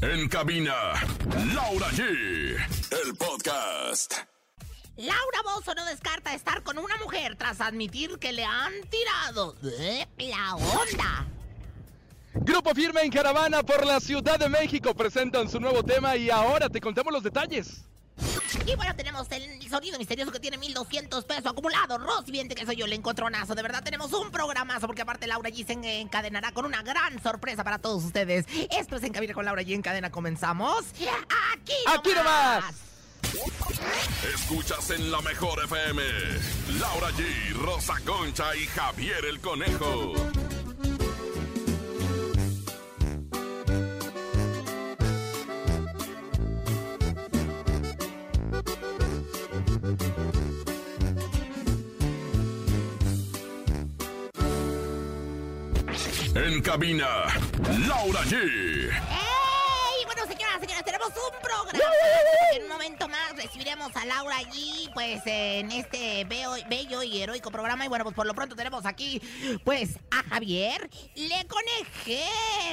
En cabina, Laura G. El podcast. Laura Bozo no descarta estar con una mujer tras admitir que le han tirado de la onda. Grupo Firme en caravana por la Ciudad de México presentan su nuevo tema y ahora te contamos los detalles. Y bueno, tenemos el sonido misterioso que tiene 1200 pesos acumulados. Rosy, bien que soy yo, el encontronazo. De verdad, tenemos un programazo porque aparte Laura G se encadenará con una gran sorpresa para todos ustedes. Esto es En Cabina con Laura G en cadena. Comenzamos. Aquí nomás. Aquí nomás. Escuchas en la mejor FM. Laura G, Rosa Concha y Javier el Conejo. En cabina, Laura G. ¡Ey! Bueno, señoras, señores, tenemos un programa. En un momento más recibiremos a Laura allí, pues en este bello, bello y heroico programa. Y bueno, pues por lo pronto tenemos aquí, pues, a Javier Le Conejé.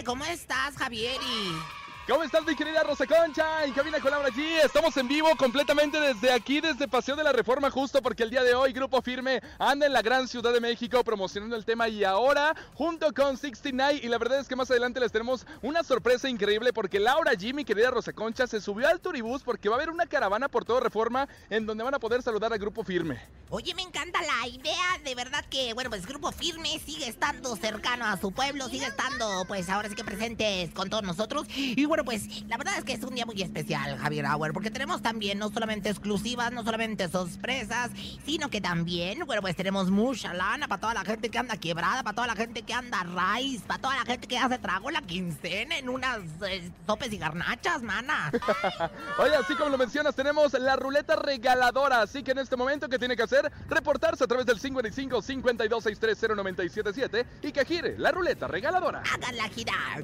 ¿Cómo estás, Javier? Y... ¿Cómo estás, mi querida Rosa Concha? En cabina con Laura G. Estamos en vivo completamente desde aquí, desde Paseo de la Reforma, justo porque el día de hoy Grupo Firme anda en la gran Ciudad de México promocionando el tema y ahora junto con 69 y la verdad es que más adelante les tenemos una sorpresa increíble porque Laura G, mi querida Rosa Concha, se subió al turibús porque va a haber una caravana por toda Reforma en donde van a poder saludar al Grupo Firme. Oye, me encanta la idea, de verdad que, bueno, pues Grupo Firme sigue estando cercano a su pueblo, sigue estando, pues ahora sí que presentes con todos nosotros. Y bueno, pues la verdad es que es un día muy especial, Javier Auer, porque tenemos también no solamente exclusivas, no solamente sorpresas, sino que también, bueno, pues tenemos mucha lana para toda la gente que anda quebrada, para toda la gente que anda raíz, para toda la gente que hace trago la quincena en unas eh, sopes y garnachas, mana. Oye, así como lo mencionas, tenemos la ruleta regaladora, así que en este momento, ¿qué tiene que hacer? Reportarse a través del 55 52 630 977 y que gire la ruleta regaladora. Háganla girar.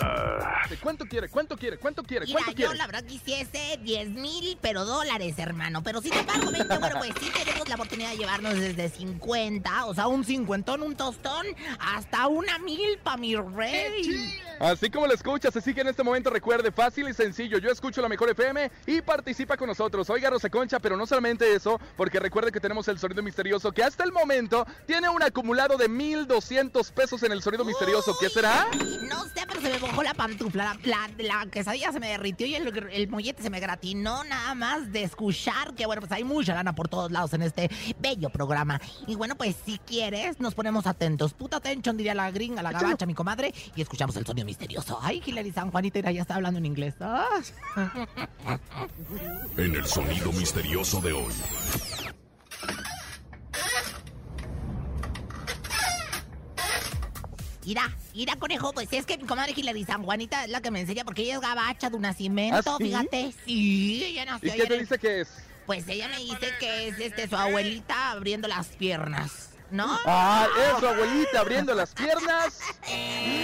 ¿Cuánto quiere? ¿Cuánto quiere? ¿Cuánto quiere? Mira, ¿Cuánto yo quiere? la verdad quisiese 10 mil, pero dólares, hermano. Pero sin embargo, 20, bueno, pues sí tenemos la oportunidad de llevarnos desde 50, o sea, un cincuentón, un tostón, hasta una milpa, mi rey. Así como lo escuchas, así que en este momento recuerde, fácil y sencillo, yo escucho la mejor FM y participa con nosotros. Oiga, Rosa Concha, pero no solamente eso, porque recuerde que tenemos el sonido misterioso que hasta el momento tiene un acumulado de 1,200 pesos en el sonido misterioso. ¿Qué será? No sé, pero se me mojó la pantufla. La, la, la quesadilla se me derritió y el, el mollete se me gratinó nada más de escuchar que, bueno, pues hay mucha lana por todos lados en este bello programa. Y bueno, pues si quieres, nos ponemos atentos. Puta atención, diría la gringa, la gabacha, mi comadre, y escuchamos el sonido misterioso. Ay, Hilary San Juanita mira, ya está hablando en inglés. Ah. En el sonido misterioso de hoy. Mira, mira, conejo, pues es que mi comadre Hilary San Juanita es la que me enseña porque ella es gabacha de un nacimiento, ¿Ah, sí? fíjate. Sí, ella ¿Y nació qué allá te en el- dice que es? Pues ella me dice que es este su abuelita abriendo las piernas. ¿No? Ah, es su abuelita abriendo las piernas.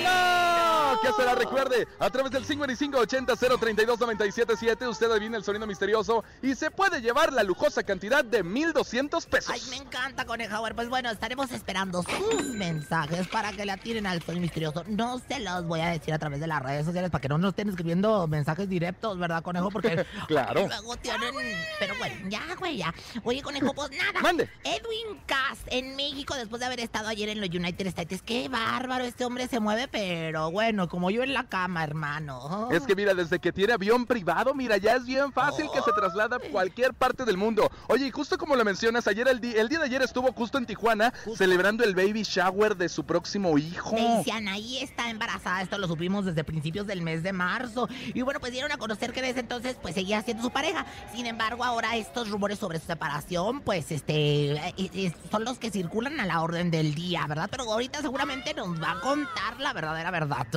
¡No! ¿Qué será? Recuerde, a través del 5580-032-977, usted adivina el sonido misterioso y se puede llevar la lujosa cantidad de 1,200 pesos. Ay, me encanta, Conejauer. Pues bueno, estaremos esperando sus mensajes para que la tiren al sonido misterioso. No se los voy a decir a través de las redes sociales para que no nos estén escribiendo mensajes directos, ¿verdad, Conejo? Porque Claro. luego tienen... Pero bueno, ya, güey, ya. Oye, Conejo, pues nada. Mande. Edwin Cass en México después de haber estado ayer en los United States. Qué bárbaro, este hombre se mueve, pero bueno, como yo en la cama, hermano. Es que mira, desde que tiene avión privado, mira, ya es bien fácil que se traslada a cualquier parte del mundo. Oye, y justo como lo mencionas, ayer el, el día de ayer estuvo justo en Tijuana celebrando el baby shower de su próximo hijo. Anaí está embarazada, esto lo supimos desde principios del mes de marzo. Y bueno, pues dieron a conocer que desde entonces pues seguía siendo su pareja. Sin embargo, ahora estos rumores sobre su separación, pues este eh, eh, son los que circulan a la orden del día, ¿verdad? Pero ahorita seguramente nos va a contar la verdadera verdad.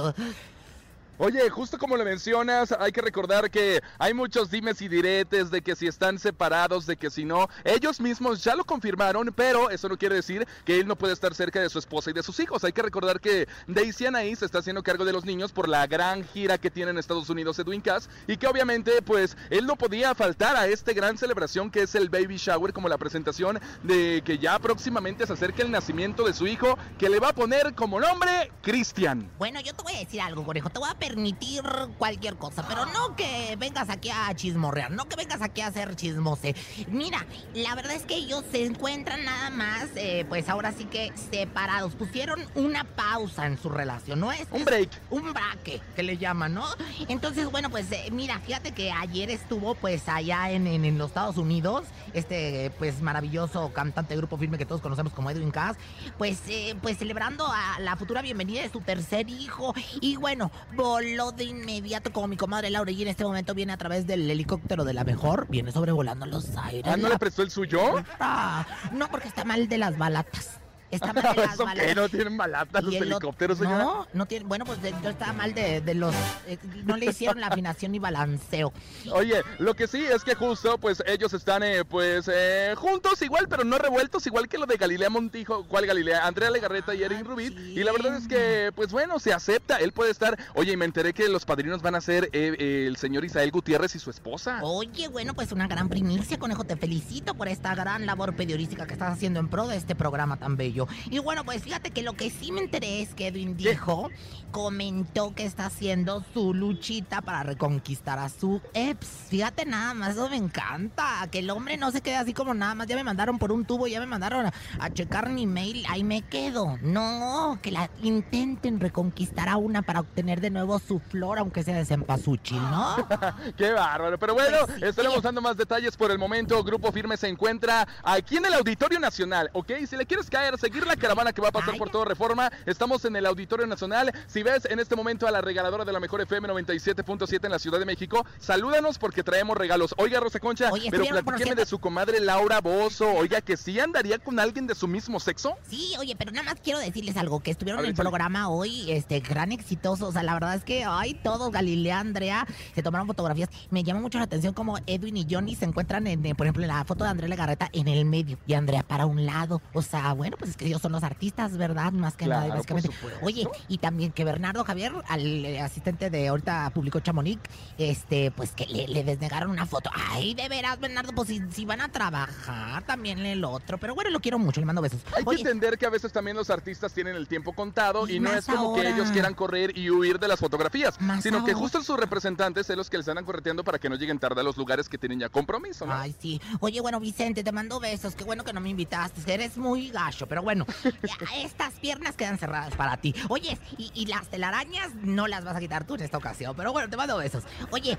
Oye, justo como lo mencionas, hay que recordar que hay muchos dimes y diretes de que si están separados, de que si no, ellos mismos ya lo confirmaron, pero eso no quiere decir que él no puede estar cerca de su esposa y de sus hijos. Hay que recordar que Daisy Anaí se está haciendo cargo de los niños por la gran gira que tiene en Estados Unidos Edwin Cass y que obviamente pues él no podía faltar a esta gran celebración que es el baby shower como la presentación de que ya próximamente se acerca el nacimiento de su hijo que le va a poner como nombre Cristian. Bueno, yo te voy a decir algo, conejo. Te voy a permitir cualquier cosa, pero no que vengas aquí a chismorrear, no que vengas aquí a hacer chismose. Mira, la verdad es que ellos se encuentran nada más, eh, pues ahora sí que separados. Pusieron una pausa en su relación, ¿no es? Un break. Un braque, que le llaman, ¿no? Entonces, bueno, pues eh, mira, fíjate que ayer estuvo pues allá en, en- en los Estados Unidos, este pues maravilloso cantante de grupo firme que todos conocemos como Edwin Cass, pues, eh, pues celebrando a la futura bienvenida de su tercer hijo. Y bueno, voló de inmediato como mi comadre Laura y en este momento viene a través del helicóptero de la mejor, viene sobrevolando los aires. Ah, ¿no La le prestó el suyo? Ah, no, porque está mal de las balatas. Está mal de las ¿Eso qué? ¿No tienen balatas los helicópteros, señora? No, no tiene. Bueno, pues de- yo estaba mal de, de los. eh, no le hicieron la afinación y balanceo. Oye, lo que sí es que justo, pues ellos están, eh, pues, eh, juntos igual, pero no revueltos, igual que lo de Galilea Montijo, ¿cuál Galilea? Andrea Legarreta y Erin Rubit. Y la verdad es que, pues bueno, se acepta, él puede estar. Oye, y me enteré que los padrinos van a ser eh, eh, el señor Isael Gutiérrez y su esposa. Oye, bueno, pues una gran primicia, conejo. Te felicito por esta gran labor periodística que estás haciendo en pro de este programa tan bello. Y bueno, pues fíjate que lo que sí me enteré es que Edwin dijo, comentó que está haciendo su luchita para reconquistar a su ex. Fíjate nada más, eso me encanta. Que el hombre no se quede así como nada más. Ya me mandaron por un tubo, ya me mandaron a, a checar mi mail, ahí me quedo. No, que la intenten reconquistar a una para obtener de nuevo su flor, aunque sea de cempasúchil, ¿no? Qué bárbaro. Pero bueno, Pues sí. estaremos dando más detalles por el momento. Grupo Firme se encuentra aquí en el Auditorio Nacional, ¿ok? Si le quieres caer, seguir la caravana que va a pasar por toda reforma, estamos en el Auditorio Nacional. Si ves en este momento a la regaladora de la mejor FM 97.7 en la Ciudad de México, salúdanos porque traemos regalos. Oiga, Rosa Concha, Oye, pero platíqueme de su comadre Laura Bozo. Oiga, que sí andaría con alguien de su mismo sexo. Sí, oye, pero nada más quiero decirles algo, que estuvieron ver, en el programa hoy, este, gran exitoso, o sea, la verdad es que, ay, todos, Galilea, Andrea, se tomaron fotografías, me llama mucho la atención como Edwin y Johnny se encuentran, en, eh, por ejemplo, en la foto de Andrea Legarreta en el medio, y Andrea para un lado, o sea, bueno, pues es que ellos son los artistas, ¿verdad? Más que nada, Claro, básicamente. supuesto. Oye, y también que Bernardo Javier, al eh, asistente de ahorita publicó Chamonix, este, pues que le, le desnegaron una foto, ay, de veras, Bernardo, pues si, si van a trabajar, también el otro, pero bueno, lo quiero mucho, le mando besos. Hay que entender que a veces también los artistas tienen el tiempo contado Y y no es como que ellos quieran correr y huir de las fotografías, Más sino que justo sus representantes son los que les andan correteando para que no lleguen tarde a los lugares que tienen ya compromiso, ¿no? Ay, sí. Oye, bueno, Vicente, te mando besos. Qué bueno que no me invitaste. Eres muy gacho, pero bueno, ya, estas piernas quedan cerradas para ti. Oye, y, y las telarañas no las vas a quitar tú en esta ocasión, pero bueno, te mando besos. Oye,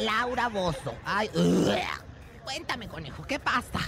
Laura Bozo. Ay, cuéntame, conejo, ¿qué pasa?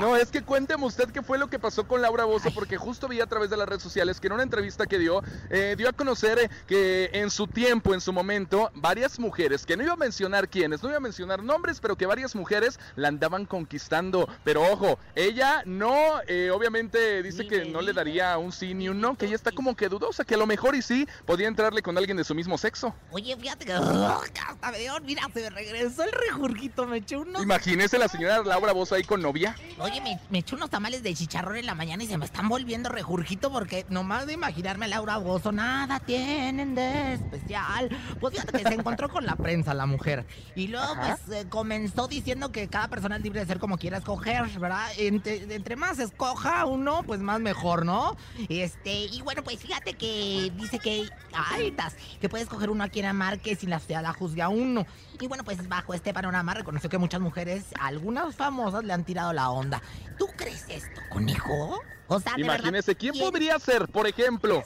No, es que cuénteme usted qué fue lo que pasó con Laura Bozo, porque justo vi a través de las redes sociales que en una entrevista que dio, eh, dio a conocer eh, que en su tiempo, en su momento, varias mujeres, que no iba a mencionar quiénes, no iba a mencionar nombres, pero que varias mujeres la andaban conquistando. Pero ojo, ella no, eh, obviamente dice que no le daría un sí ni un no, que ella está como que dudosa, que a lo mejor y sí podía entrarle con alguien de su mismo sexo. Oye, fíjate que hasta me dio, mira, se me regresó el rejurgito, me eché unos Imagínese la señora Laura Bozo ahí con novia. Oye, me, me eché unos tamales de chicharrón en la mañana y se me están volviendo rejurgito porque nomás de imaginarme a Laura Bozo, nada tienen de especial. Pues fíjate que se encontró con la prensa la mujer. Y luego Ajá. pues eh, comenzó diciendo que cada persona es libre de ser como quiera escoger, ¿verdad? Entre, entre más escoja uno, pues más mejor, ¿no? Este, y bueno, pues fíjate que dice que, ay, tas, que puede escoger uno a quien amar que sin la sociedad la juzgue a uno. Y bueno, pues bajo este panorama reconoció que muchas mujeres, algunas famosas, le han tirado la onda. ¿Tú crees esto, conejo? O sea, Imagínese, ¿quién podría ser, por ejemplo,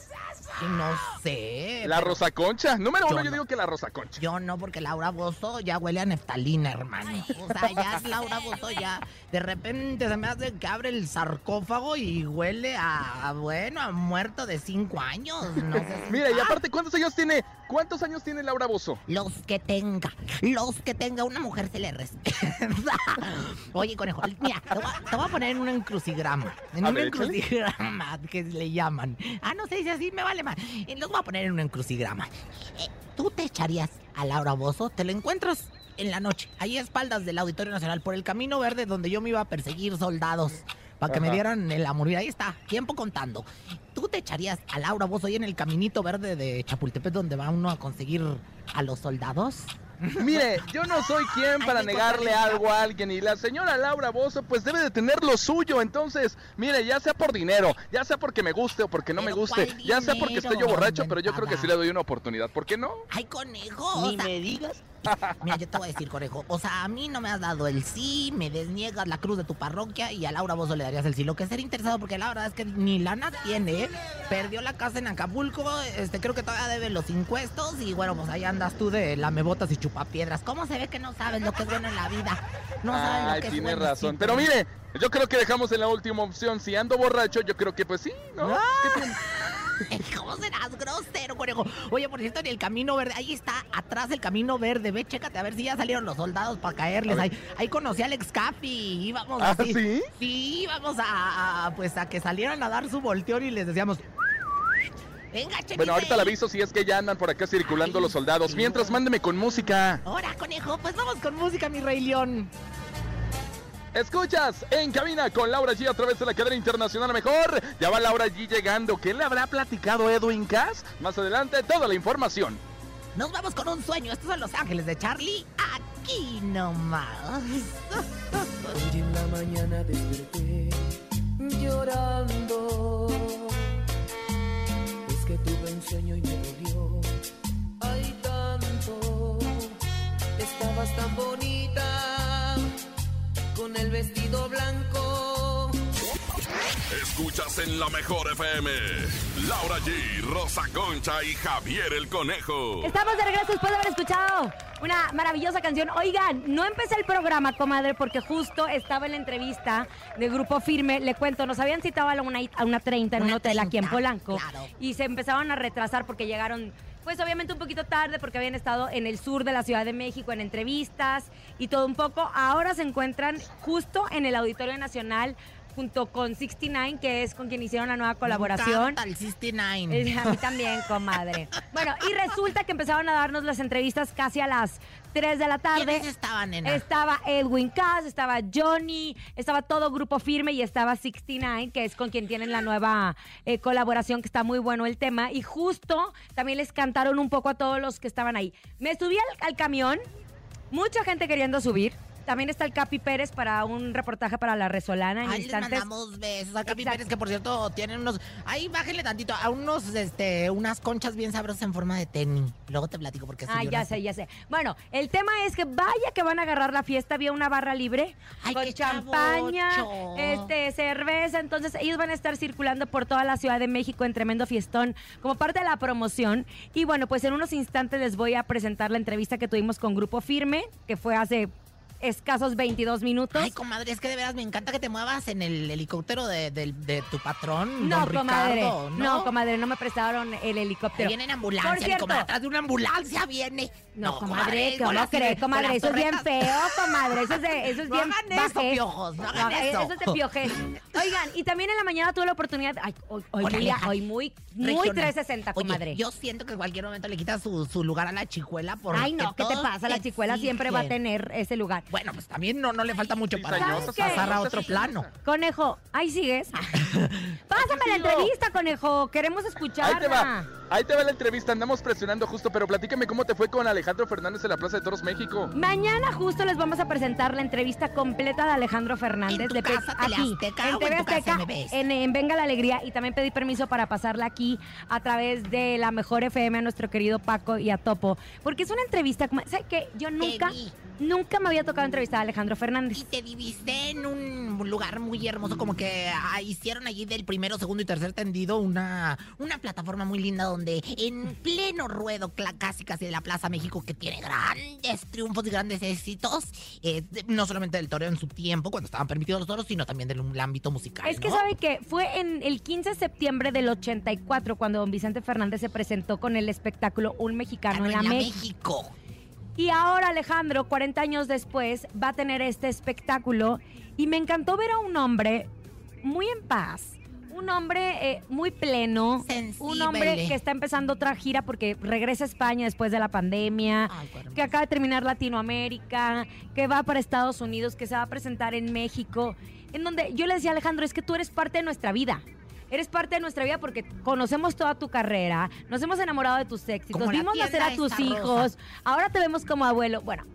No sé. la Rosa Concha? Número uno, yo digo que la Rosa Concha. Yo no, porque Laura Bozo ya huele a neftalina, hermano. O sea, ya es Laura Bozo, ya de repente se me hace que abre el sarcófago y huele a, a, bueno, a muerto de cinco años. No sé si- Mira, y aparte, ¿cuántos años tiene? ¿Cuántos años tiene Laura Bozo? Los que tenga, los que tenga, una mujer se le respeta. Oye, conejo, mira, te voy, a, te voy a poner en un encrucigrama. En A un ver, échale. encrucigrama que le llaman. Ah, no sé si así me vale más. Los voy a poner en un encrucigrama. Eh, ¿tú te echarías a Laura Bozo? Te lo encuentras en la noche, ahí a espaldas del Auditorio Nacional, por el camino verde donde yo me iba a perseguir soldados. Para que me dieran el amor. Y ahí está, tiempo contando. ¿Tú te echarías a Laura Bozo ahí en el caminito verde de Chapultepec donde va uno a conseguir a los soldados? Mire, yo no soy quien para negarle algo a alguien y la señora Laura Bozo pues debe de tener lo suyo, entonces, mire, ya sea por dinero, ya sea porque me guste o porque no me guste, ¿cuál ya sea porque esté yo borracho, pero yo creo que sí le doy una oportunidad, ¿por qué no? ¡Ay, conejo! o Ni sea, me digas. Mira, yo te voy a decir, conejo. O sea, a mí no me has dado el sí, me desniegas la cruz de tu parroquia y a Laura Bozo le darías el sí. Lo que es ser interesado, porque la verdad es que ni lana tiene. Perdió la casa en Acapulco, este, creo que todavía debe los impuestos y bueno, pues ahí andas tú de lamebotas y chupapiedras. ¿Cómo se ve que no sabes lo que es bueno en la vida? No sabes Ay, lo que es bueno. razón, sí, pero mire, yo creo que dejamos en la última opción, si ando borracho, yo creo que pues sí, ¿no? Ah. ¿Cómo serás grosero, conejo? Oye, por cierto, en el camino verde, ahí está, atrás el camino verde. Ve, chécate a ver si ya salieron los soldados para caerles. Ahí, ahí conocí a Alex Capi. Íbamos ¿Ah, así. sí? Sí, íbamos a, a, pues a que salieran a dar su volteón y les decíamos. Venga. Bueno, ahorita le aviso si es que ya andan por acá circulando Ay, los soldados. Mientras, mándeme con música. Ahora, conejo, pues vamos con música, mi rey león. Escuchas en cabina con Laura G a través de la cadena internacional mejor. Ya va Laura G llegando. ¿Qué le habrá platicado Edwin Cass? Más adelante, toda la información. Nos vamos con un sueño. Estos son Los Ángeles de Charlie. Aquí nomás. Hoy en la mañana desperté en la mejor FM. Laura G, Rosa Concha y Javier el Conejo. Estamos de regreso después de haber escuchado una maravillosa canción. Oigan, no empecé el programa, comadre, porque justo estaba en la entrevista de Grupo Firme. Le cuento, nos habían citado a la una, a una 30 en un Una hotel aquí en 30, Polanco. claro. Y se empezaban a retrasar porque llegaron, pues obviamente un poquito tarde, porque habían estado en el sur de la Ciudad de México en entrevistas y todo un poco. Ahora se encuentran justo en el Auditorio Nacional junto con 69, que es con quien hicieron la nueva colaboración. Me el 69. Eh, A mí también, comadre. Bueno, y resulta que empezaron a darnos las entrevistas casi a las 3 de la tarde. ¿Quiénes estaban, nena? Estaba Edwin Cass, estaba Johnny, estaba todo grupo firme y estaba 69, que es con quien tienen la nueva eh, colaboración, que está muy bueno el tema. Y justo también les cantaron un poco a todos los que estaban ahí. Me subí al, al camión, mucha gente queriendo subir. También está el Capi Pérez para un reportaje para La Resolana en Ahí les instantes. mandamos besos a Capi Exacto. Pérez, que por cierto tienen unos. Ahí bájenle tantito, a unos, este, unas conchas bien sabrosas en forma de tenis. Luego te platico porque Ah, ya sé, ya sé. Bueno, el tema es que vaya que van a agarrar la fiesta. Había una barra libre Ay, con qué champaña, chavocho. este, cerveza. Entonces, ellos van a estar circulando por toda la Ciudad de México en tremendo fiestón como parte de la promoción. Y bueno, pues en unos instantes les voy a presentar la entrevista que tuvimos con Grupo Firme, que fue hace escasos 22 minutos. Ay, comadre, es que de veras me encanta que te muevas en el helicóptero de, tu patrón, no, don comadre. Ricardo, ¿no? ¿no? comadre, no me prestaron el helicóptero. viene en ambulancia, Por cierto, comadre, atrás de una ambulancia viene. No, comadre, con ¿cómo las- crees, comadre? Eso es bien feo, comadre. Eso es, de, eso es No bien hagan eso, piojos, no hagan eso. Eso es de piojés. Oigan, y también en la mañana tuve la oportunidad. Ay, hoy, hoy, Julia, ja- hoy muy, muy regional. 360, Oye, comadre. yo siento que en cualquier momento le quitas su, su lugar a la chicuela porque Ay, no, ¿qué te pasa? La chicuela siempre va a tener ese lugar. Bueno, pues también no, no le falta mucho para Cizañosa, ¿Sabes qué? pasar a otro plano. Conejo, ahí sigues. Pásame la entrevista, conejo. Queremos escucharla. Ahí te va. Ahí te va la entrevista. Andamos presionando justo, pero platícame cómo te fue con Alejandro Fernández en la Plaza de Toros México. Mañana justo les vamos a presentar la entrevista completa de Alejandro Fernández. ¿En tu pe- casa, aquí, Teleazteca, en TV en tu casa Azteca, en, en Venga la Alegría. Y también pedí permiso para pasarla aquí a través de la Mejor FM a nuestro querido Paco y a Topo. Porque es una entrevista, como- ¿sabes qué? Yo nunca, nunca me había tocado entrevistar a Alejandro Y Fernández. te viviste en un lugar muy hermoso, como que ah, hicieron allí del primero, segundo y tercer tendido una, una plataforma muy linda donde en pleno ruedo, casi casi de la Plaza México, que tiene grandes triunfos y grandes éxitos, eh, no solamente del toreo en su tiempo, cuando estaban permitidos los toros, sino también del ámbito musical. Es que ¿no? sabe que fue en el 15 de septiembre del 84 cuando don Vicente Fernández se presentó con el espectáculo Un Mexicano en la, en la México. México. Y ahora Alejandro, 40 años después, va a tener este espectáculo y me encantó ver a un hombre muy en paz. Un hombre eh, muy pleno, un hombre que está empezando otra gira porque regresa a España después de la pandemia, Ay, que acaba de terminar Latinoamérica, que va para Estados Unidos, que se va a presentar en México, en donde yo le decía a Alejandro, es que tú eres parte de nuestra vida. Eres parte de nuestra vida porque conocemos toda tu carrera, nos hemos enamorado de tus éxitos, vimos nacer a tus hijos, ahora te vemos como abuelo. Bueno,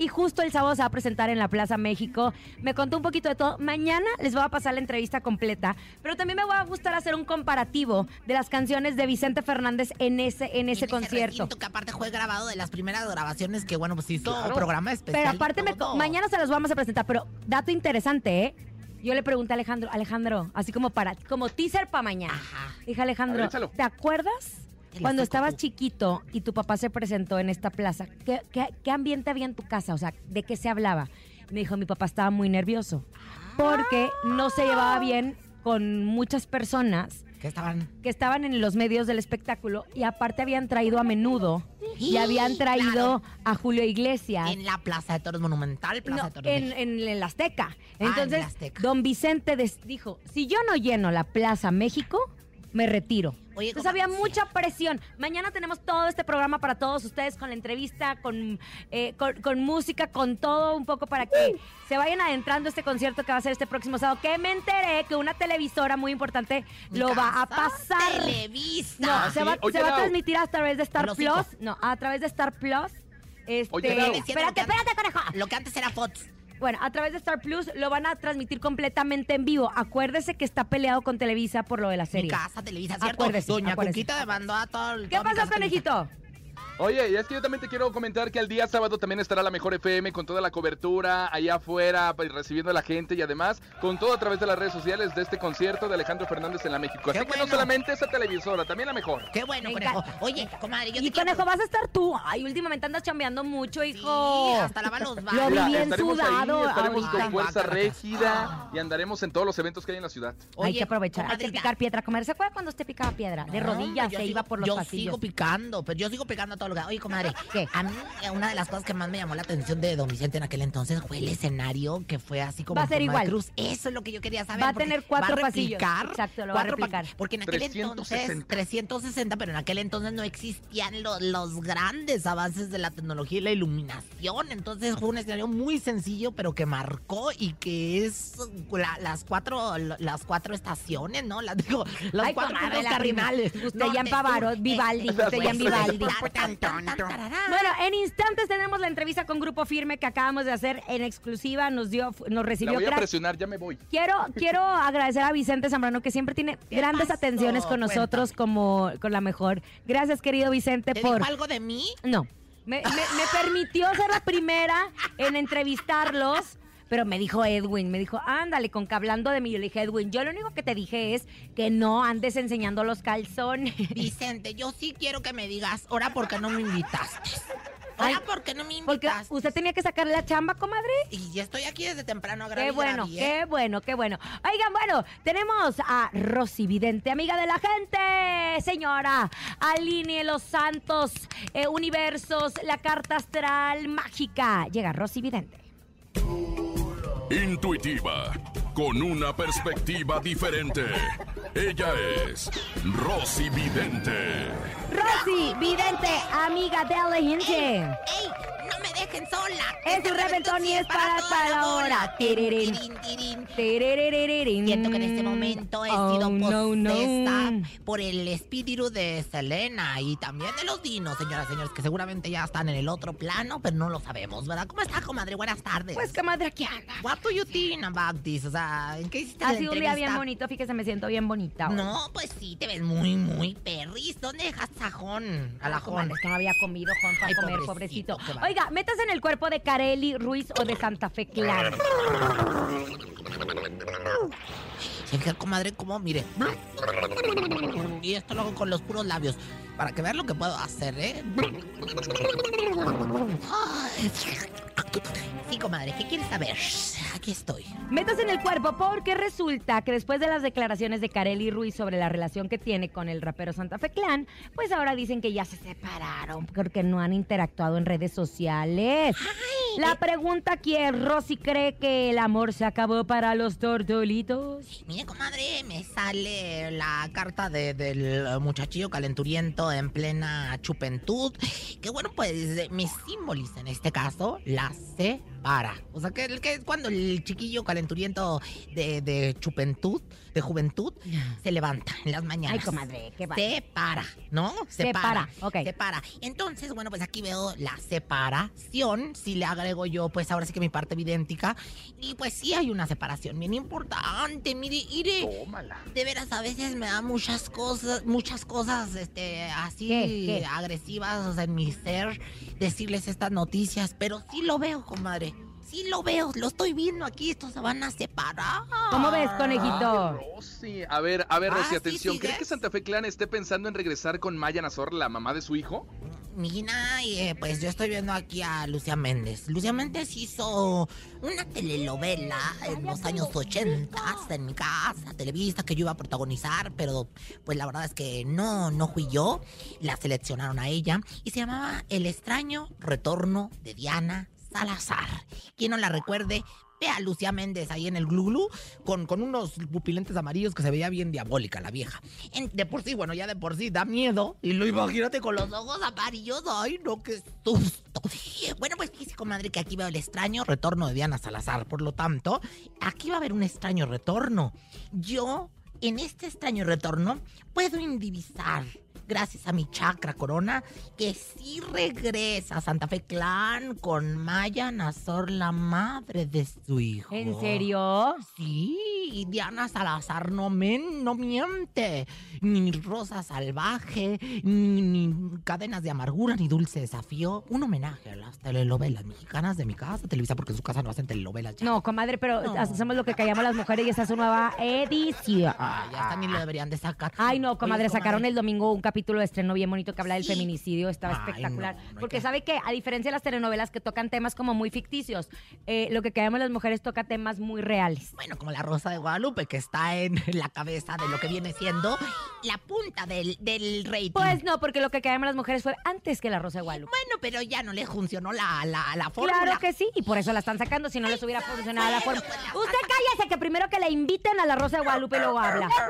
y justo el sábado se va a presentar en la Plaza México. Me contó un poquito de todo. Mañana les voy a pasar la entrevista completa, pero también me va a gustar hacer un comparativo de las canciones de Vicente Fernández en ese, en ese concierto. recinto que aparte fue grabado de las primeras grabaciones que, bueno, pues hizo Claro. programa especial. Pero aparte, me, mañana se los vamos a presentar. Pero dato interesante, ¿eh? Yo le pregunté a Alejandro, Alejandro, así como para, como teaser para mañana. Ajá. Dije, Alejandro, ver. ¿te acuerdas cuando estabas chiquito y tu papá se presentó en esta plaza? ¿Qué, qué, qué ambiente había en tu casa? O sea, ¿de qué se hablaba? Me dijo, mi papá estaba muy nervioso porque no se llevaba bien con muchas personas Que estaban. que estaban en los medios del espectáculo y aparte habían traído a menudo y habían traído a Julio Iglesias En la Plaza de Toros Monumental, Plaza no, de Toros. en, México. en el Azteca. en Entonces, el Azteca. don Vicente dijo, si yo no lleno la Plaza México, me retiro. Oye, Entonces había mucha presión. Mañana tenemos todo este programa para todos ustedes con la entrevista, con, eh, con, con música, con todo un poco para que se vayan adentrando a este concierto que va a ser este próximo sábado. Que me enteré que una televisora muy importante lo va a pasar. Televisa. No, Ah, se, sí. va, Oye, se va a transmitir a través de Star Plus. No, a través de Star Plus. Este, Oye, espérate, espérate, conejo. Lo que antes era Fox. Bueno, a través de Star Plus lo van a transmitir completamente en vivo. Acuérdese que está peleado con Televisa por lo de la Mi serie. casa, Televisa, ¿cierto? Acuérdese, Doña acuérdese. Cuquita demandó a todo el. ¿Qué mi pasó, Televisa. Oye, y es que yo también te quiero comentar que el día sábado también estará la Mejor FM con toda la cobertura allá afuera, pues, recibiendo a la gente y además con todo a través de las redes sociales de este concierto de Alejandro Fernández en la México. Qué Así que no solamente esa televisora, también la mejor. Qué bueno, Me conejo. Oye, comadre, yo Y te quiero- conejo, vas a estar tú. Ay, últimamente andas chambeando mucho, hijo. Sí, hasta lavar los Lo baños. vi Mira, bien estaremos sudado ahí, estaremos ahorita. con fuerza rígida y andaremos en todos los eventos que hay en la ciudad. Hay que aprovechar. Hay que picar piedra, comer. ¿Se acuerda cuando usted picaba piedra? De No, rodillas hombre, yo se sigo- iba por los yo pasillos. sigo picando, pero yo sigo picando a todo lo que... Oye, comadre, ¿Qué? a mí eh, una de las cosas que más me llamó la atención de Don Vicente en aquel entonces fue el escenario que fue así como Va a ser igual. cruz. Eso es lo que yo quería saber. Va a tener cuatro va a pasillos. replicar Exacto, lo va a replicar. Porque en aquel 360. entonces, 360, pero en aquel entonces no existían lo- los grandes avances de la tecnología y la iluminación. Entonces fue un escenario muy sencillo, pero que marcó y que es la- las cuatro las cuatro estaciones, ¿no? Las digo, los Ay, cuatro puntos cardinales. Usted Norte, ya en Pavarotti, sur, Vivaldi, usted ya en Vivaldi. Bueno, en instantes tenemos la entrevista con Grupo Firme que acabamos de hacer en exclusiva. Nos dio, nos La recibió voy a crack. presionar, ya me voy. Quiero, quiero agradecer a Vicente Zambrano que siempre tiene ¿Qué grandes pasó? atenciones con nosotros como con la mejor. Gracias, querido Vicente, ¿Te por. dijo algo de mí? No. Me, me- me permitió ser la primera en entrevistarlos. Pero me dijo Edwin, me dijo, ándale, con que hablando de mí. Yo le dije, Edwin, yo lo único que te dije es que no andes enseñando los calzones. Vicente, yo sí quiero que me digas, ahora por qué no me invitaste. Ahora Ay, por qué no me Porque invitaste. usted tenía que sacarle la chamba, comadre. Y ya estoy aquí desde temprano a Qué bueno, qué bueno, qué bueno. Oigan, bueno, tenemos a Rosy Vidente, amiga de la gente, señora. Alinee los santos, eh, universos, la carta astral mágica. Llega Rosy Vidente. Intuitiva, con una perspectiva diferente. Ella es Rosy Vidente. Rosy Vidente, amiga de la gente. ¡Ey! ¡No me dejen sola! Es un reventón y es para, para ahora. Siento que en este momento he Oh, sido no, por el espíritu de Selena y también de los dinos, señoras y señores, que seguramente ya están en el otro plano, pero no lo sabemos, ¿verdad? ¿Cómo está, comadre? Buenas tardes. Pues, comadre, aquí anda. What do you think about this? O sea, ¿en qué hiciste Ha sido un día bien bonito, fíjese, me siento bien bonita. hoy. No, pues sí, te ves muy, muy perris. ¿Dónde dejaste sajón? Ah, A la comadre, es que no había comido, Juan, para Ay, comer, pobrecito. Oiga, métase en el cuerpo de Carely Ruiz o de Santa Fe Clara. Fíjate, comadre, cómo, mire. Y esto lo hago con los puros labios. Para que vean lo que puedo hacer, ¿eh? Sí, comadre, ¿qué quieres saber? aquí estoy. Metas en el cuerpo porque resulta que después de las declaraciones de Kareli Ruiz sobre la relación que tiene con el rapero Santa Fe Clan, pues ahora dicen que ya se separaron porque no han interactuado en redes sociales. la pregunta aquí es, ¿Rosy cree que el amor se acabó para los tortolitos? Mire, comadre, me sale la carta de- del muchachillo calenturiento en plena chupentud. Que bueno, pues mi símbolis en este caso la separa. O sea, que, que es cuando el chiquillo calenturiento de, de chupentud, de juventud, se levanta en las mañanas. Ay, comadre, qué va. Se para, ¿no? Se, Se para. para, ok. Se para. Entonces, bueno, pues aquí veo la separación. Si le agrego yo, pues ahora sí que mi parte evidéntica. Y pues sí hay una separación bien importante. Mire, iré. Tómala. De veras, a veces me da muchas cosas, muchas cosas, este, así ¿Qué? ¿Qué? agresivas o sea, en mi ser, decirles estas noticias, pero sí lo veo, comadre. Sí lo veo, lo estoy viendo aquí, estos se van a separar. ¿Cómo ves, conejito? Rosy. A ver, a ver, Ah, Rosy, atención. ¿Cree ¿sigues? que Santa Fe Clan esté pensando en regresar con Maya Nazor, la mamá de su hijo? Mira, eh, pues yo estoy viendo aquí a Lucia Méndez. Lucia Méndez hizo una telenovela en los años 80 en mi casa, Televisa, que yo iba a protagonizar, pero pues la verdad es que no, no fui yo. La seleccionaron a ella y se llamaba El extraño retorno de Diana Salazar. Quien no la recuerde, ve a Lucia Méndez ahí en el Gluglu con, con unos pupilentes amarillos que se veía bien diabólica la vieja. De por sí, bueno, ya de por sí da miedo. Y lo imagínate con los ojos amarillos. Ay, no, qué susto. Bueno, pues fíjese, comadre, que aquí veo el extraño retorno de Diana Salazar. Por lo tanto, aquí va a haber un extraño retorno. Yo, en este extraño retorno, puedo indivisar. Gracias a mi chakra corona, que sí regresa Santa Fe Clan con Maya Nazor, la madre de su hijo. ¿En serio? Sí, y Diana Salazar no, men, no miente. Ni Rosa Salvaje, ni, ni Cadenas de Amargura, ni Dulce Desafío. Un homenaje a las telenovelas mexicanas de mi casa, Televisa, porque en su casa no hacen telenovelas ya. No, comadre, pero No. hacemos lo que callamos las mujeres y esta es su nueva edición. Ah, ya también lo deberían de sacar. Ay, no, comadre, Oye, sacaron el domingo un capítulo de estreno bien bonito que habla del feminicidio, estaba Ay, espectacular. no, no porque que- sabe que, a diferencia de las telenovelas que tocan temas como muy ficticios, eh, lo que callamos las mujeres toca temas muy reales. Bueno, como la Rosa de Guadalupe, que está en la cabeza de lo que viene siendo la punta del, del rating. Pues no, porque lo que callamos las mujeres fue antes que la Rosa de Guadalupe. Bueno, pero ya no le funcionó la, la, la fórmula. Claro que sí, y por eso la están sacando, si no les hubiera funcionado la Bueno, forma. pues la Usted cállese que primero que le inviten a la Rosa de Guadalupe y luego habla.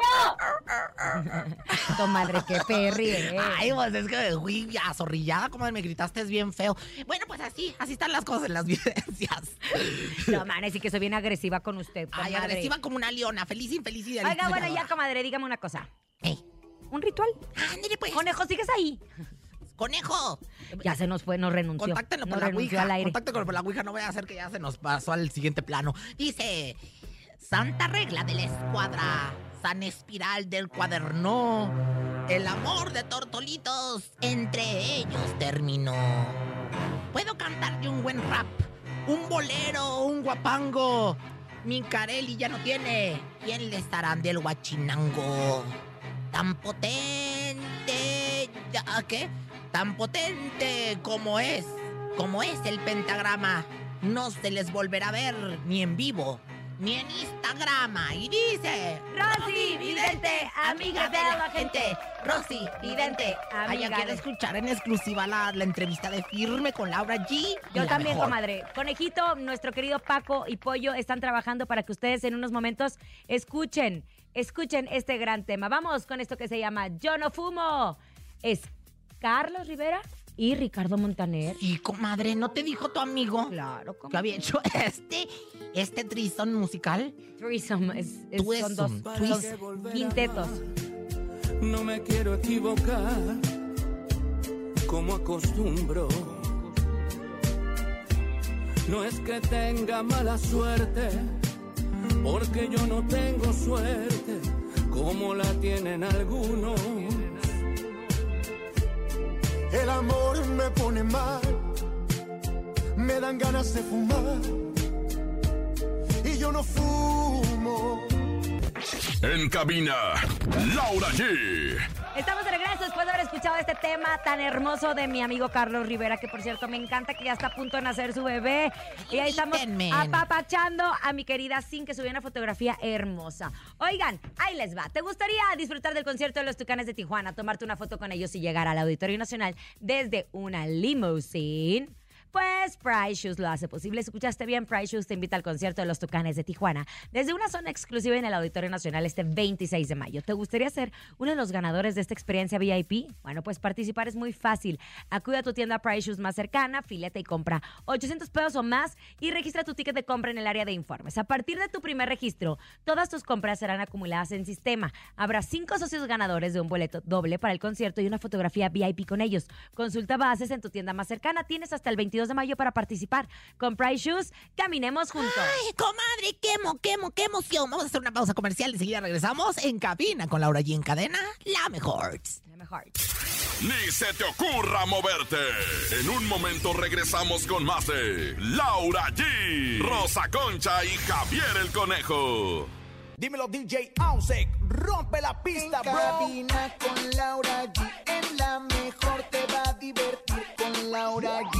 Comadre, qué perri, eh. Ay, pues es que fui azorrillada, como me gritaste, es bien feo. Bueno, pues así, así están las cosas en las vivencias. No, man, sí que soy bien agresiva con usted, Ay, agresiva como una leona, feliz, infeliz y Oiga, bueno, ya, comadre, dígame una cosa. ¿Un ritual? Ándale, pues. Conejo, ¿sigues ahí? Conejo. Ya se nos fue, nos renunció. Contáctenlo nos por la ouija. al aire. Contáctenlo por la ouija, no voy a hacer que ya se nos pasó al siguiente plano. Dice, Santa regla de la escuadra, San espiral del cuaderno, el amor de tortolitos entre ellos terminó. Puedo cantarle un buen rap, un bolero, un guapango. Mi Carelli ya no tiene. ¿Quién le estará del guachinango? Tan potente. ¿ya ¿Qué? Tan potente como es. Como es el pentagrama. No se les volverá a ver ni en vivo. Ni en Instagrama. Y dice. Rosy Vidente, amiga de la gente. Rosy Vidente, amiga Amiga, quiero escuchar en exclusiva la, la entrevista de Firme con Laura G. Yo la también, mejor. comadre. Conejito, nuestro querido Paco y Pollo están trabajando para que ustedes en unos momentos escuchen, escuchen este gran tema. Vamos con esto que se llama Yo no fumo. Es Carlos Rivera y Ricardo Montaner. Y comadre, ¿no te dijo tu amigo Claro, que había hecho este, este trison musical? Threesome, es, es- son dos, dos quintetos. No me quiero equivocar como acostumbro. No es que tenga mala suerte, porque yo no tengo suerte como la tienen algunos. El amor me pone mal, me dan ganas de fumar y yo no fumo. En cabina, Laura G. Estamos de regreso después de haber escuchado este tema tan hermoso de mi amigo Carlos Rivera, que por cierto me encanta que ya está a punto de nacer su bebé. Y ahí estamos apapachando a mi querida Sin, que subió una fotografía hermosa. Oigan, ahí les va. ¿Te gustaría disfrutar del concierto de los Tucanes de Tijuana, tomarte una foto con ellos y llegar al Auditorio Nacional desde una limousine? Pues Price Shoes lo hace posible. ¿Escuchaste bien? Price Shoes te invita al concierto de los Tucanes de Tijuana desde una zona exclusiva en el Auditorio Nacional este 26 de mayo. ¿Te gustaría ser uno de los ganadores de esta experiencia VIP? Bueno, pues participar es muy fácil. Acude a tu tienda Price Shoes más cercana, filete y compra 800 pesos o más y registra tu ticket de compra en el área de informes. A partir de tu primer registro, todas tus compras serán acumuladas en sistema. Habrá cinco socios ganadores de un boleto doble para el concierto y una fotografía VIP con ellos. Consulta bases en tu tienda más cercana. Tienes hasta el 22 de mayo para participar. Con Price Shoes, caminemos juntos. Ay, comadre, qué, emo- qué, emo- qué emoción. Vamos a hacer una pausa comercial. Enseguida regresamos en cabina con Laura G en cadena. La mejor. La mejor. Ni se te ocurra moverte. En un momento regresamos con más de Laura G, Rosa Concha y Javier el Conejo. Dímelo DJ Ausek, rompe la pista, En bro. cabina con Laura G. En la mejor te va a divertir con Laura G,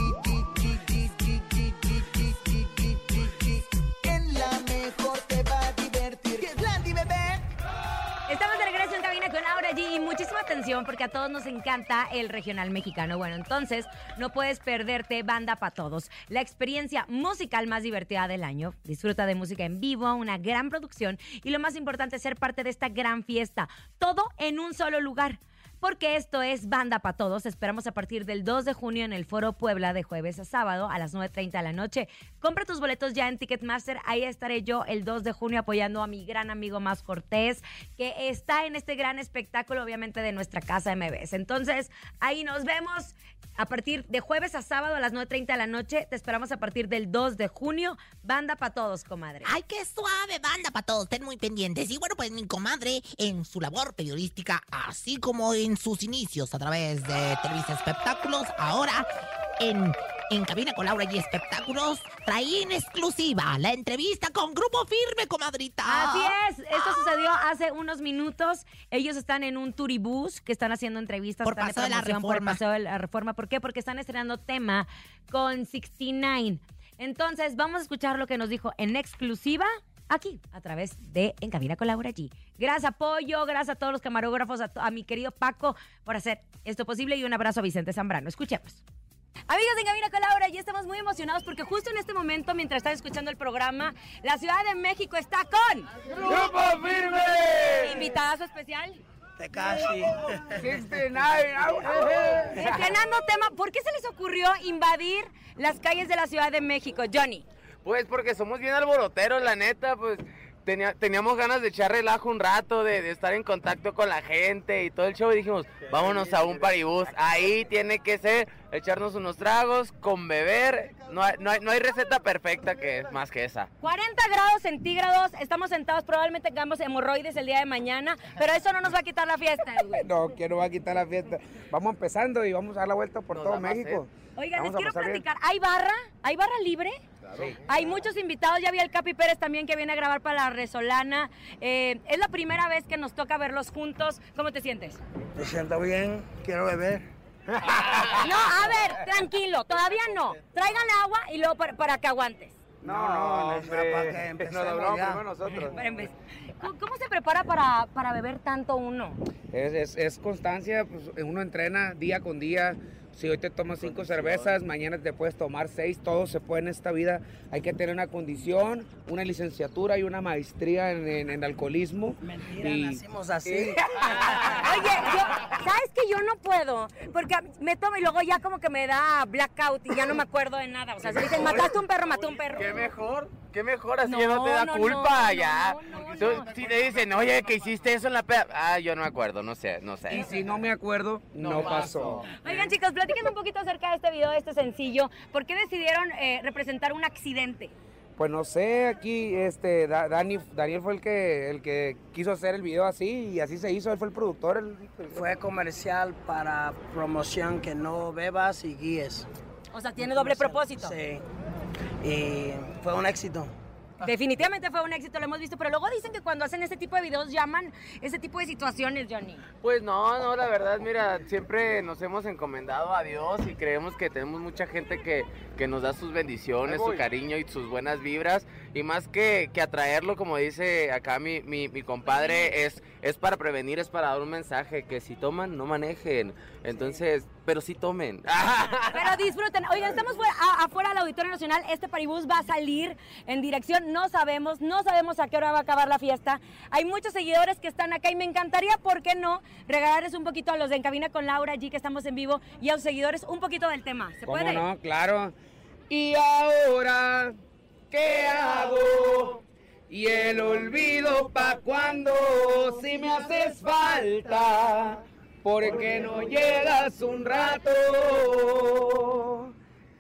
muchísima atención porque a todos nos encanta el regional mexicano. Bueno, entonces no puedes perderte Banda para Todos, la experiencia musical más divertida del año. Disfruta de música en vivo, una gran producción y lo más importante, ser parte de esta gran fiesta. Todo en un solo lugar. Porque esto es Banda para Todos. Esperamos a partir del 2 de junio en el Foro Puebla de jueves a sábado a las 9.30 de la noche. Compra tus boletos ya en Ticketmaster. Ahí estaré yo el 2 de junio apoyando a mi gran amigo Más Cortés, que está en este gran espectáculo, obviamente, de nuestra casa MBS. Entonces, ahí nos vemos a partir de jueves a sábado a las 9.30 de la noche. Te esperamos a partir del 2 de junio. Banda para Todos, comadre. Ay, qué suave banda para todos, estén muy pendientes. Y bueno, pues mi comadre, en su labor periodística, así como en sus inicios a través de Televisa Espectáculos, ahora en, en Cabina con Laura y Espectáculos, trae en exclusiva la entrevista con Grupo Firme, comadrita. Así es, esto sucedió hace unos minutos. Ellos están en un turibús que están haciendo entrevistas Por están Paseo de la promoción por Reforma. Paseo de la Reforma. ¿Por qué? Porque están estrenando tema con 69. Entonces, vamos a escuchar lo que nos dijo en exclusiva aquí, a través de En Cabina con Laura G. Gracias, Pollo, gracias a todos los camarógrafos, a, a mi querido Paco por hacer esto posible y un abrazo a Vicente Zambrano. Escuchemos. Amigos de Cabina con Laura, ya estamos muy emocionados porque justo en este momento, mientras están escuchando el programa, la Ciudad de México está con... ¡Grupo firme! Invitadazo especial. Tekashi. Estrenando tema, ¿por qué se les ocurrió invadir las calles de la Ciudad de México, Johnny? Pues porque somos bien alboroteros, la neta, pues tenía- teníamos ganas de echar relajo un rato, de, de estar en contacto con la gente y todo el show y dijimos, vámonos a un paribús, ahí tiene que ser echarnos unos tragos, con beber, no hay, no hay, no hay receta perfecta que es más que esa. 40 grados centígrados, estamos sentados, probablemente tengamos hemorroides el día de mañana, pero eso no nos va a quitar la fiesta, güey. No, que no va a quitar la fiesta. Vamos empezando y vamos a dar la vuelta por Nos todo México. Oigan, les Vamos quiero bien. platicar, ¿hay barra? ¿Hay barra libre? Hay muchos invitados, ya vi al Capi Pérez también que viene a grabar para la Resolana. Eh, es la primera vez que nos toca verlos juntos. ¿Cómo te sientes? Me siento bien, quiero beber. No, a ver, tranquilo, todavía no. Traigan agua y luego para, para que aguantes. No, no, hombre, para que empecemos primero nosotros. Esperen, pues. ¿Cómo, cómo se prepara para, para beber tanto uno? Es, es, es constancia, pues uno entrena día con día. Si hoy te tomas cinco cervezas, mañana te puedes tomar seis, todo se puede en esta vida. Hay que tener una condición, una licenciatura y una maestría en, en- en alcoholismo. Mentira, Y- nacimos así. Oye, yo, ¿sabes que yo no puedo? Porque me tomo y luego ya como que me da blackout y ya no me acuerdo de nada. O sea, se dicen, mataste un perro, maté un perro. Qué mejor, qué mejor, así No, ya no te da no, culpa, no, ya. no, no, Tú- no. Si te dicen, oye, que hiciste eso en la peda, ah, yo no me acuerdo, no sé, no sé. Y si no me acuerdo, no, pasó. Oigan, chicos, platiquen un poquito acerca de este video, de este sencillo. ¿Por qué decidieron eh, representar un accidente? Pues no sé, aquí este Da- Dani, Daniel fue el que el que quiso hacer el video así y así se hizo, él fue el productor. el- Fue comercial para promoción que no bebas y guíes. O sea, tiene doble propósito. Sí. Y fue un éxito. definitivamente fue un éxito, lo hemos visto, pero luego dicen que cuando hacen este tipo de videos llaman ese tipo de situaciones, Johnny. Pues no, no, la verdad, mira, siempre nos hemos encomendado a Dios y creemos que tenemos mucha gente que, que nos da sus bendiciones, su cariño y sus buenas vibras. Y más que, que atraerlo, como dice acá mi, mi, mi compadre, es, es para prevenir, es para dar un mensaje, que si toman, no manejen. Entonces, pero sí tomen. Pero disfruten. Oigan, estamos fuera- a- afuera del Auditorio Nacional. Este paribús va a salir en dirección. No sabemos, no sabemos a qué hora va a acabar la fiesta. Hay muchos seguidores que están acá y me encantaría, ¿por qué no? Regalarles un poquito a los de En Cabina con Laura allí que estamos en vivo y a los seguidores un poquito del tema. ¿Se ¿Cómo puede? no? Claro. Y ahora, ¿qué hago? Y el olvido pa' cuando si me haces falta, porque no llegas un rato.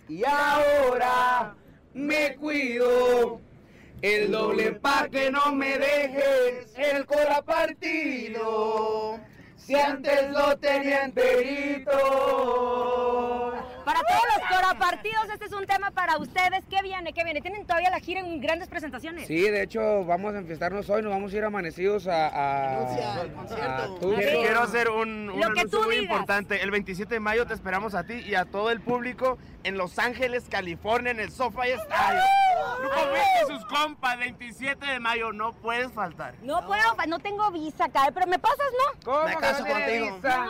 Y ahora me cuido, el doble pa' que no me dejes el cora partido. Si antes lo tenía enterito. Todos los corapartidos, este es un tema para ustedes. ¿Qué viene? ¿Qué viene? Tienen todavía la gira en grandes presentaciones. Sí, de hecho, vamos a enfiestarnos hoy, nos vamos a ir amanecidos a... a. Quiero, quiero hacer un, un anuncio muy digas. importante. El 27 de mayo te esperamos a ti y a todo el público en Los Ángeles, California, en el SoFi Stadium. Firme y sus compas, 27 de mayo, no puedes faltar. No puedo, no tengo visa acá, pero me pasas, ¿no? ¿Cómo Me que caso no contigo. visa?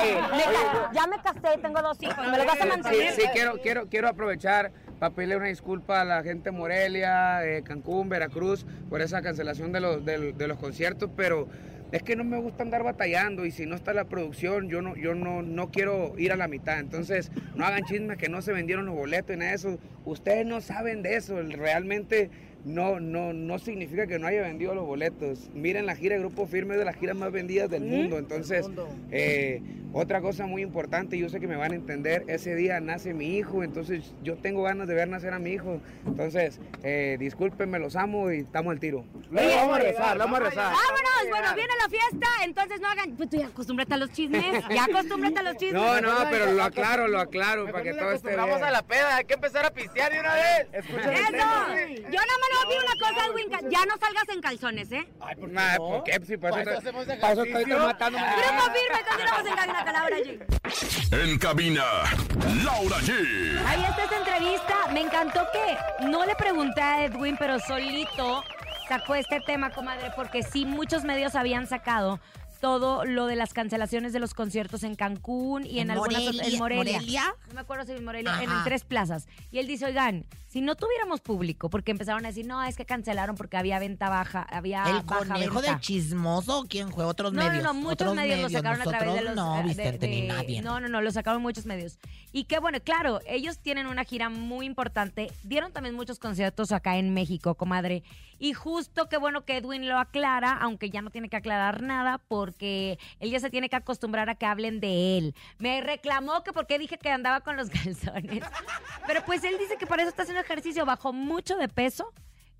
Oye, Me ca- ya me casé, tengo dos hijos, ¿me los vas a mantener? sí, quiero, quiero, quiero aprovechar para pedirle una disculpa a la gente de Morelia, eh, Cancún, Veracruz, por esa cancelación de los, de los conciertos, pero es que no me gusta andar batallando y si no está la producción, yo no, yo no, no quiero ir a la mitad. Entonces, no hagan chismes que no se vendieron los boletos y nada de eso. Ustedes no saben de eso, realmente no, no, no significa que no haya vendido los boletos. Miren la gira de Grupo Firme es de las giras más vendidas del mundo. Entonces, eh, otra cosa muy importante, yo sé que me van a entender, ese día nace mi hijo, entonces yo tengo ganas de ver nacer a mi hijo. Entonces, eh, discúlpenme, los amo y estamos al tiro. Luego vamos a rezar, vamos a rezar. Vámonos, bueno, viene la fiesta, entonces no hagan, pues tú ya acostúmbrate a los chismes, ya acostúmbrate a los chismes. No, no, pero lo aclaro, lo aclaro para que todo esté bien. Vamos a la peda, hay que empezar a pistear de una vez. Eso, yo nada más le voy a decir una cosa, Edwin, ya no salgas en calzones, ¿eh? Nah, ¿Por qué? Si para, Para eso, eso hacemos para eso estoy ejercicio. matando. Grupo firme, continuamos en cabina con Laura G. En cabina, Laura G. Ahí está esta entrevista. Me encantó que no le pregunté a Edwin, pero solito sacó este tema, comadre, porque sí, muchos medios habían sacado todo lo de las cancelaciones de los conciertos en Cancún y en, ¿En algunas otras- Morelia? en Morelia. ¿Morelia? No me acuerdo si en Morelia, en, tres plazas. Y él dice, oigan, si no tuviéramos público, porque empezaron a decir, no, es que cancelaron porque había venta baja, había El baja conejo venta. de chismoso, ¿quién fue? Otros No, medios. no, no, muchos Otros medios, lo sacaron a través de los... No, eh, de- Vicente, ni de- nadie. No, no, no, lo sacaron muchos medios. Y qué bueno, claro, ellos tienen una gira muy importante. Dieron también muchos conciertos acá en México, comadre. Y justo qué bueno que Edwin lo aclara, aunque ya no tiene que aclarar nada, porque él ya se tiene que acostumbrar a que hablen de él. Me reclamó que porque dije que andaba con los calzones. Pero pues él dice que para eso está haciendo ejercicio, bajó mucho de peso.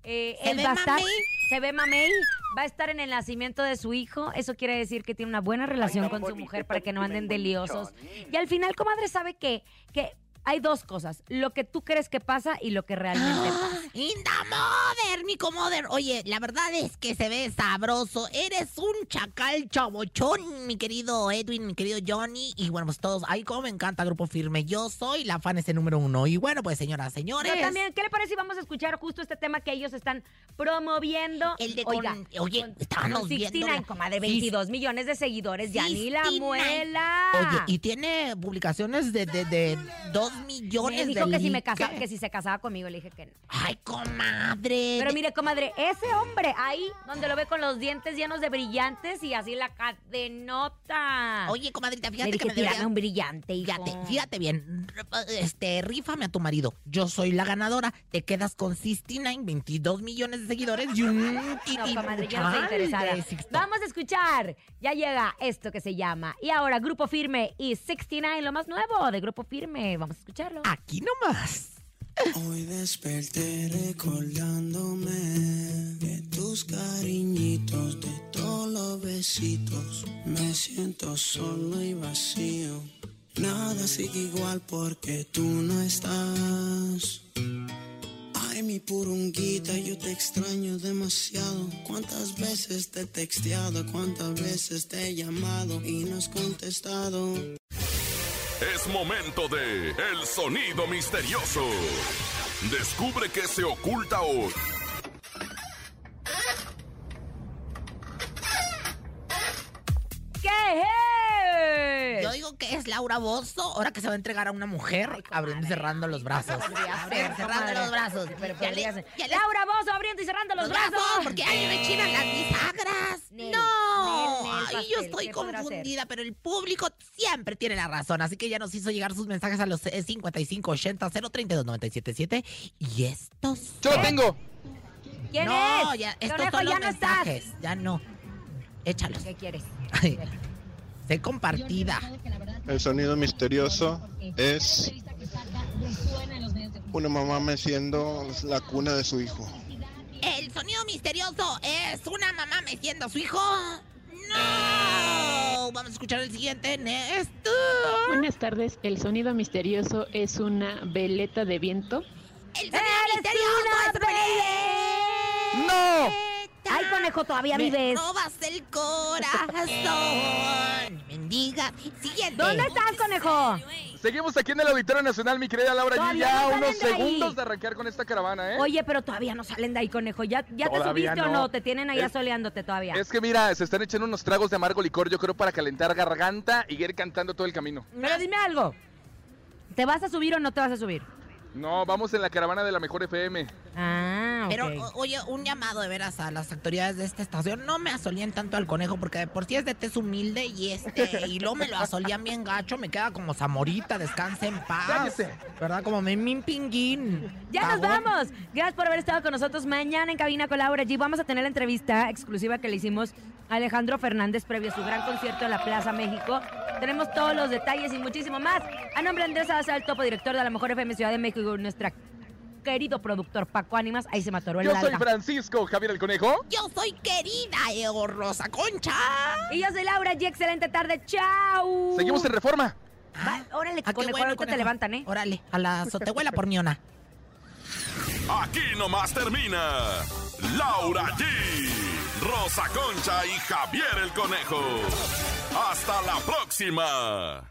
Eh, ¿Se él ve va a estar, mamey? se ve mamey, va a estar en el nacimiento de su hijo. Eso quiere decir que tiene una buena relación con su mujer para que no anden deliosos. Y al final, comadre, sabe que, que hay dos cosas: lo que tú crees que pasa y lo que realmente pasa. Inda Mother, mi comoder. Oye, la verdad es que se ve sabroso. Eres un chacal chabochón, mi querido Edwin, mi querido Johnny. Y bueno, pues todos. Ay, cómo me encanta Grupo Firme. Yo soy la fan ese número uno. Y bueno, pues señoras, señores. Pero también, ¿qué le parece si vamos a escuchar justo este tema que ellos están promoviendo? El de con- Oiga, oye, con- estábamos con viendo 69, la- comadre, Sí. 22 millones de seguidores, ya ni la 69. muela. Oye, y tiene publicaciones de, de, de dos millones me dijo de que si, me casa, que si se casaba conmigo, le dije que no. Ay, comadre. Pero mire, comadre, ese hombre ahí, donde lo ve con los dientes llenos de brillantes y así la cadenota. Oye, comadrita, Le fíjate dije, que me debería- un brillante, hijo. Fíjate, fíjate bien. Este, rífame a tu marido. Yo soy la ganadora. Te quedas con 69, 22 millones de seguidores y un... No, comadre, yo no estoy interesada. Vamos a escuchar. Ya llega esto que se llama. Y ahora, Grupo Firme y 69, lo más nuevo de Grupo Firme. Vamos a escucharlo. Aquí nomás. Hoy desperté recordándome de tus cariñitos, de todos los besitos. Me siento solo y vacío. Nada sigue igual porque tú no estás. Ay, mi purunguita, yo te extraño demasiado. ¿Cuántas veces te he texteado? ¿Cuántas veces te he llamado y no has contestado? Es momento de El Sonido Misterioso. Descubre qué se oculta hoy. ¿Qué es? Yo digo que es Laura Bozo, ahora que se va a entregar a una mujer, abriendo y cerrando los brazos. Abriendo y cerrando los brazos. Ya le- ya le- Laura Bozo abriendo y cerrando los Los brazos, brazos. porque ahí me chinan las bisagras. No, Nel, Ay, yo pastel, estoy ¿qué podrá confundida, pero el público siempre tiene la razón, así que ya nos hizo llegar sus mensajes a los eh, 5580 032 977 y estos Yo lo tengo. ¿Quién no, es? ya, estos Conejo, son los ya no estás. mensajes, ya no. Échalos. ¿Qué quieres? Ay, sé compartida. El sonido misterioso es una mamá meciendo la cuna de su hijo. El sonido misterioso es una mamá meciendo a su hijo. No. Vamos a escuchar el siguiente, Néstor. Buenas tardes, el sonido misterioso es una veleta de viento. El sonido misterioso es una ¡No! Ay, conejo, todavía Me vives. robas el corazón. Mendiga. Siguiente. ¿Dónde estás, conejo? Seguimos aquí en el Auditorio Nacional, mi querida Laura Ya no unos ahí. segundos de arrancar con esta caravana, ¿eh? Oye, pero todavía no salen de ahí, conejo. ¿Ya, ya te subiste o no. no? Te tienen allá Es- soleándote todavía. Es que mira, se están echando unos tragos de amargo licor, yo creo, para calentar garganta y ir cantando todo el camino. Pero dime algo. ¿Te vas a subir o no te vas a subir? No, vamos en la caravana de la mejor FM. Ah, ok. Pero, o- oye, un llamado de veras a las autoridades de esta estación. No me asolían tanto al conejo, porque de por sí es de tez humilde y este, y luego me lo asolían bien gacho, me queda como Zamorita, descanse en paz. Cállese. ¿Verdad? Como Memín Pinguín. Ya nos vamos. Gracias por haber estado con nosotros mañana en Cabina con Laura G. Vamos a tener la entrevista exclusiva que le hicimos a Alejandro Fernández previo a su gran concierto en la Plaza México. Tenemos todos los detalles y muchísimo más. A nombre de Andrés el topo director de la Mejor FM Ciudad de México y nuestra querido productor Paco Ánimas. Ahí se me atoró el Yo soy. Francisco Javier el Conejo. Yo soy querida Eo Rosa Concha. Y yo soy Laura G. Excelente tarde. Chao. Seguimos en Reforma. Va, órale, Ah, conejo, bueno, ahorita te conejo. levantan, ¿eh? Órale, a la azotehuela por miona. Aquí nomás termina Laura G, Rosa Concha y Javier el Conejo. Hasta la próxima.